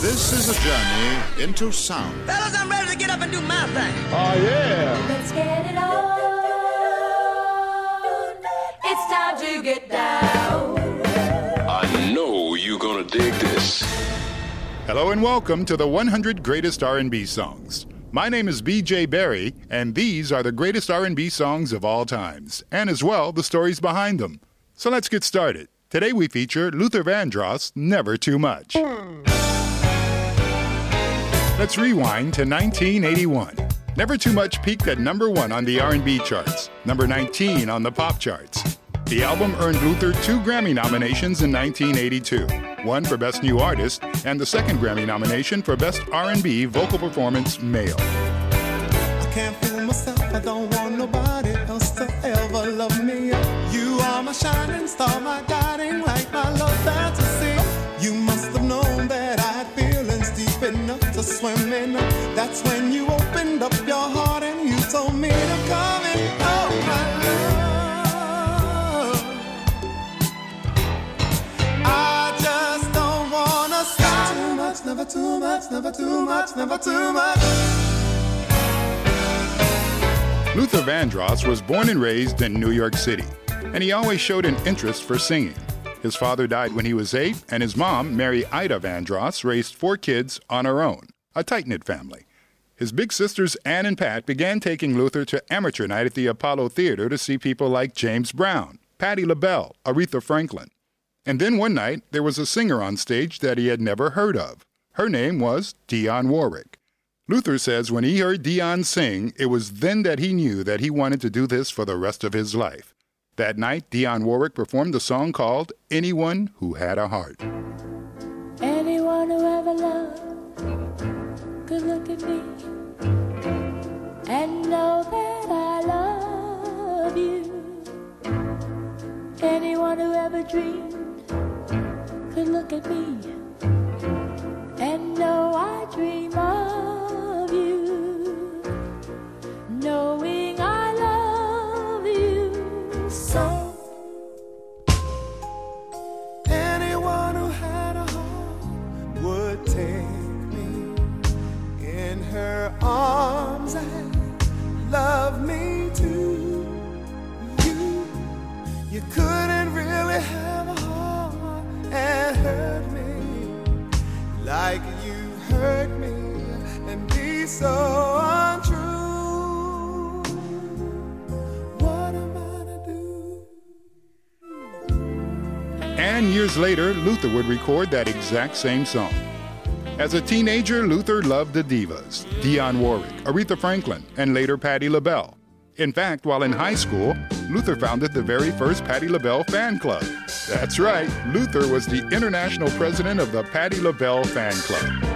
This is a journey into sound. Fellas, I'm ready to get up and do my thing. Oh, yeah. Let's get it on. It's time to get down. I know you're gonna dig this. Hello and welcome to the 100 Greatest R&B Songs. My name is BJ Berry, and these are the greatest R&B songs of all times, and as well the stories behind them. So let's get started. Today we feature Luther Vandross, Never Too Much. Let's rewind to 1981. Never Too Much peaked at number 1 on the R&B charts, number 19 on the pop charts. The album earned Luther two Grammy nominations in 1982, one for Best New Artist and the second Grammy nomination for Best R&B Vocal Performance Male. I can't fool myself. I don't want nobody else to ever love me. You are my shining star, my enough to swim. That's when you opened up your heart and you told me to come in. Oh, my love. I just don't wanna stop. Too much, never too much, never too much, never too much. Luther Vandross was born and raised in New York City, and he always showed an interest for singing. His father died when he was eight, and his mom, Mary Ida Vandross, raised four kids on her own, a tight knit family. His big sisters Ann and Pat began taking Luther to amateur night at the Apollo Theater to see people like James Brown, Patti LaBelle, Aretha Franklin. And then one night, there was a singer on stage that he had never heard of. Her name was Dionne Warwick. Luther says when he heard Dionne sing, it was then that he knew that he wanted to do this for the rest of his life. That night, Dionne Warwick performed a song called Anyone Who Had a Heart. Dreamed could look at me and know I dream of you. Knowing I love you so. Anyone who had a heart would take me in her arms and love me too. You, you couldn't And years later, Luther would record that exact same song. As a teenager, Luther loved the divas Dionne Warwick, Aretha Franklin, and later Patti LaBelle. In fact, while in high school, Luther founded the very first Patti LaBelle fan club. That's right, Luther was the international president of the Patti LaBelle fan club.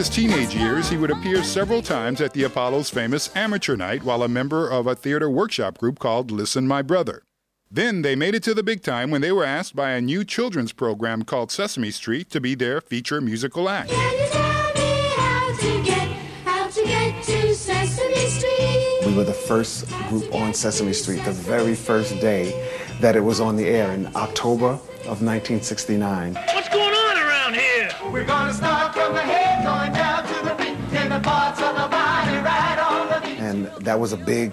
His teenage years, he would appear several times at the Apollo's famous amateur night while a member of a theater workshop group called Listen My Brother. Then they made it to the big time when they were asked by a new children's program called Sesame Street to be their feature musical act. Can you tell me how to get, how to get to Sesame Street? We were the first group on Sesame Street, the very first day that it was on the air in October of 1969. What's going on around here? We're gonna start from the head, going down to the feet, and the parts of the body right on the beat. And that was a big,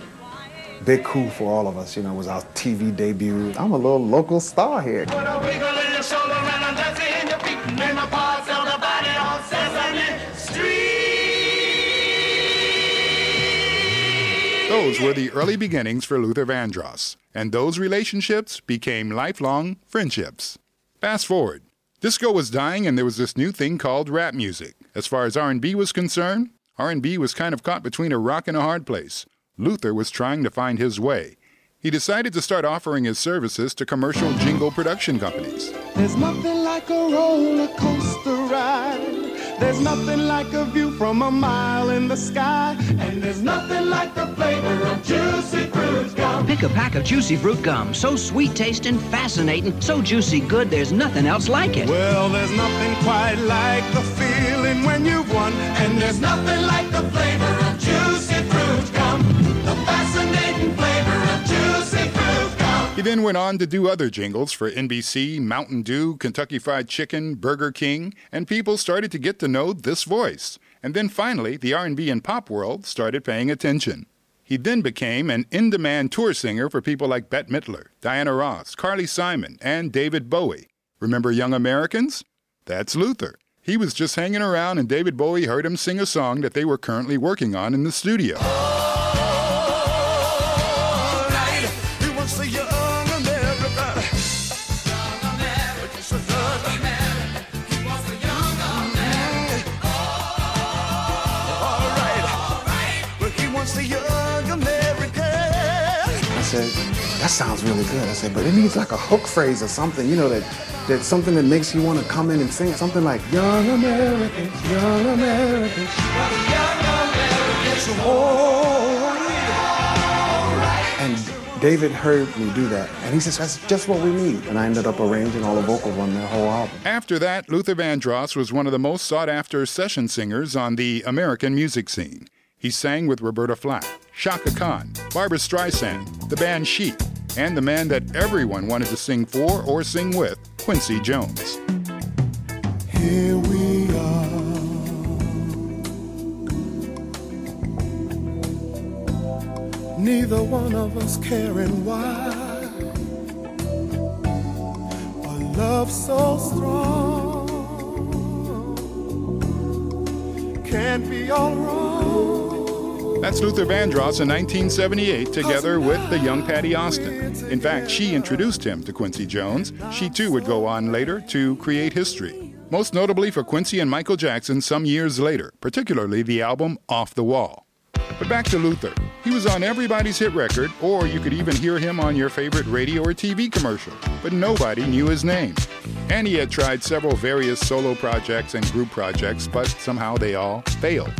big coup for all of us. You know, it was our TV debut. I'm a little local star here. Put a wiggle in your shoulder and a dance in your feet, and the parts of the body on Sesame Street. Those were the early beginnings for Luther Vandross, and those relationships became lifelong friendships. Fast forward. Disco was dying and there was this new thing called rap music. As far as R&B was concerned, R&B was kind of caught between a rock and a hard place. Luther was trying to find his way. He decided to start offering his services to commercial jingle production companies. There's nothing like a roller coaster ride. There's nothing like a view from a mile in the sky. And there's nothing like the flavor of juicy fruit gum. Pick a pack of Juicy Fruit Gum. So sweet tasting, fascinating, so juicy good, there's nothing else like it. Well, there's nothing quite like the feeling when you've won. And there's nothing like the flavor then went on to do other jingles for NBC, Mountain Dew, Kentucky Fried Chicken, Burger King, and people started to get to know this voice. And then finally, the R&B and pop world started paying attention. He then became an in-demand tour singer for people like Bette Midler, Diana Ross, Carly Simon, and David Bowie. Remember Young Americans? That's Luther. He was just hanging around and David Bowie heard him sing a song that they were currently working on in the studio. Said, that sounds really good. I said, but it needs like a hook phrase or something, you know, that that's something that makes you want to come in and sing. Something like Young Americans, Young Americans. And David heard me do that, and he says, that's just what we need. And I ended up arranging all the vocals on that whole album. After that, Luther Vandross was one of the most sought after session singers on the American music scene. He sang with Roberta Flack, Chaka Khan, Barbara Streisand, the band Chic, and the man that everyone wanted to sing for or sing with, Quincy Jones. Here we are. Neither one of us caring why. A love so strong can't be all wrong. That's Luther Vandross in 1978, together with the young Patti Austin. In fact, she introduced him to Quincy Jones. She too would go on later to create history, most notably for Quincy and Michael Jackson some years later, particularly the album Off the Wall. But back to Luther. He was on everybody's hit record, or you could even hear him on your favorite radio or TV commercial, but nobody knew his name. And he had tried several various solo projects and group projects, but somehow they all failed.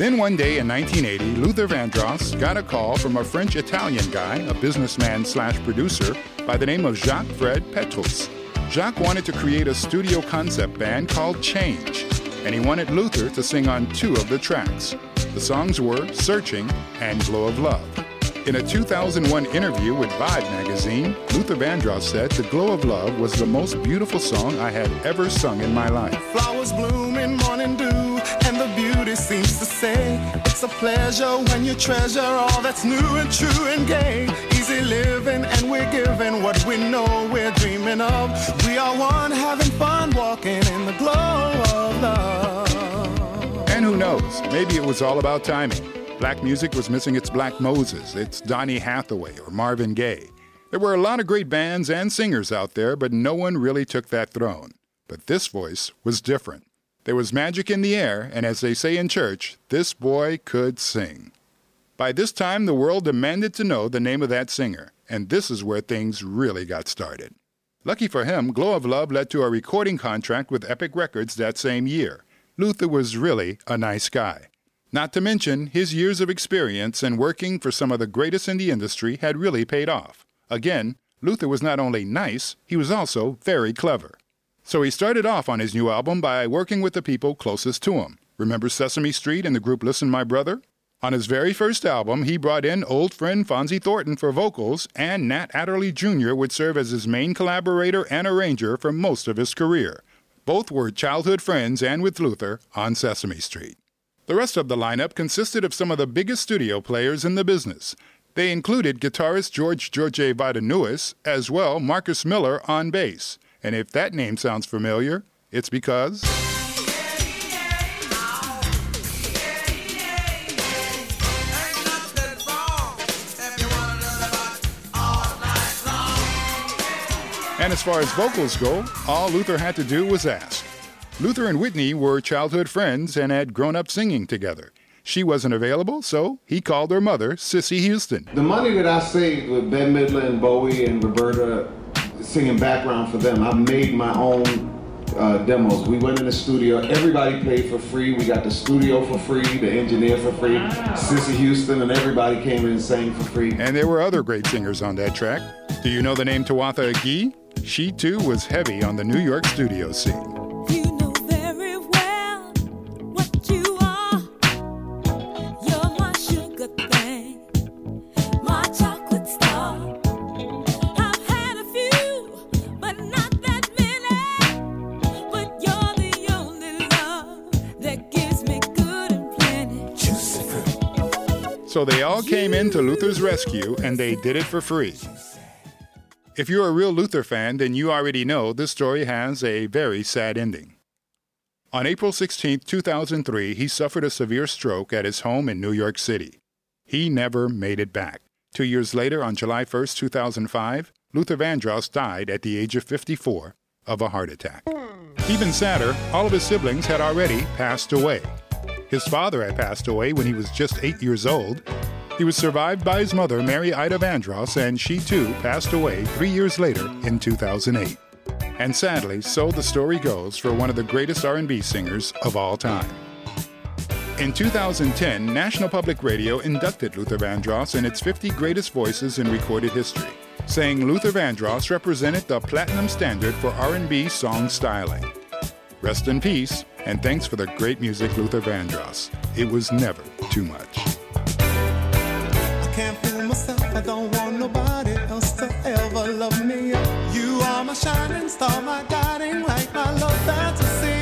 Then one day in 1980, Luther Vandross got a call from a French Italian guy, a businessman slash producer, by the name of Jacques Fred Petrus. Jacques wanted to create a studio concept band called Change, and he wanted Luther to sing on two of the tracks. The songs were Searching and Glow of Love. In a 2001 interview with Vibe magazine, Luther Vandross said The Glow of Love was the most beautiful song I had ever sung in my life. Flowers bloom in morning dew, and the beauty seems to say it's a pleasure when you treasure all that's new and true and gay. Easy living, and we're giving what we know we're dreaming of. We are one, having fun, walking in the glow of love. And who knows, maybe it was all about timing. Black music was missing its Black Moses, its Donny Hathaway or Marvin Gaye. There were a lot of great bands and singers out there, but no one really took that throne. But this voice was different. There was magic in the air, and as they say in church, this boy could sing. By this time, the world demanded to know the name of that singer, and this is where things really got started. Lucky for him, Glow of Love led to a recording contract with Epic Records that same year. Luther was really a nice guy. Not to mention, his years of experience and working for some of the greatest in the industry had really paid off. Again, Luther was not only nice, he was also very clever. So he started off on his new album by working with the people closest to him. Remember Sesame Street and the group Listen My Brother? On his very first album, he brought in old friend Fonzi Thornton for vocals, and Nat Adderley Jr. would serve as his main collaborator and arranger for most of his career. Both were childhood friends and with Luther on Sesame Street. The rest of the lineup consisted of some of the biggest studio players in the business. They included guitarist George George Wadenius, as well Marcus Miller on bass. And if that name sounds familiar, it's because. And as far as vocals go, all Luther had to do was ask. Luther and Whitney were childhood friends and had grown up singing together. She wasn't available, so he called her mother, Cissy Houston. The money that I saved with Bette Midler and Bowie and Roberta singing background for them, I made my own uh, demos. We went in the studio, everybody paid for free. We got the studio for free, the engineer for free, Cissy Houston, and everybody came in and sang for free. And there were other great singers on that track. Do you know the name Tawatha Agee? She too was heavy on the New York studio scene. So they all came in to Luther's rescue and they did it for free. If you're a real Luther fan, then you already know this story has a very sad ending. On April 16, 2003, he suffered a severe stroke at his home in New York City. He never made it back. Two years later, on July 1, 2005, Luther Vandross died at the age of 54 of a heart attack. Even sadder, all of his siblings had already passed away. His father had passed away when he was just eight years old. He was survived by his mother, Mary Ida Vandross, and she too passed away three years later in 2008. And sadly, so the story goes for one of the greatest R&B singers of all time. In 2010, National Public Radio inducted Luther Vandross in its 50 greatest voices in recorded history, saying Luther Vandross represented the platinum standard for R&B song styling. Rest in peace, and thanks for the great music, Luther Vandross. It was never too much. I can't fool myself. I don't want nobody else to ever love me. You are my shining star, my guiding light, my love fantasy.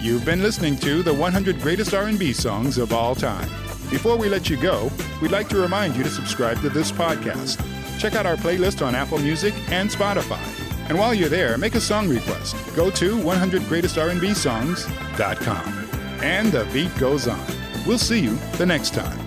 You've been listening to the 100 greatest R&B songs of all time. Before we let you go, we'd like to remind you to subscribe to this podcast. Check out our playlist on Apple Music and Spotify. And while you're there, make a song request. Go to 100greatestrnbsongs.com. And the beat goes on. We'll see you the next time.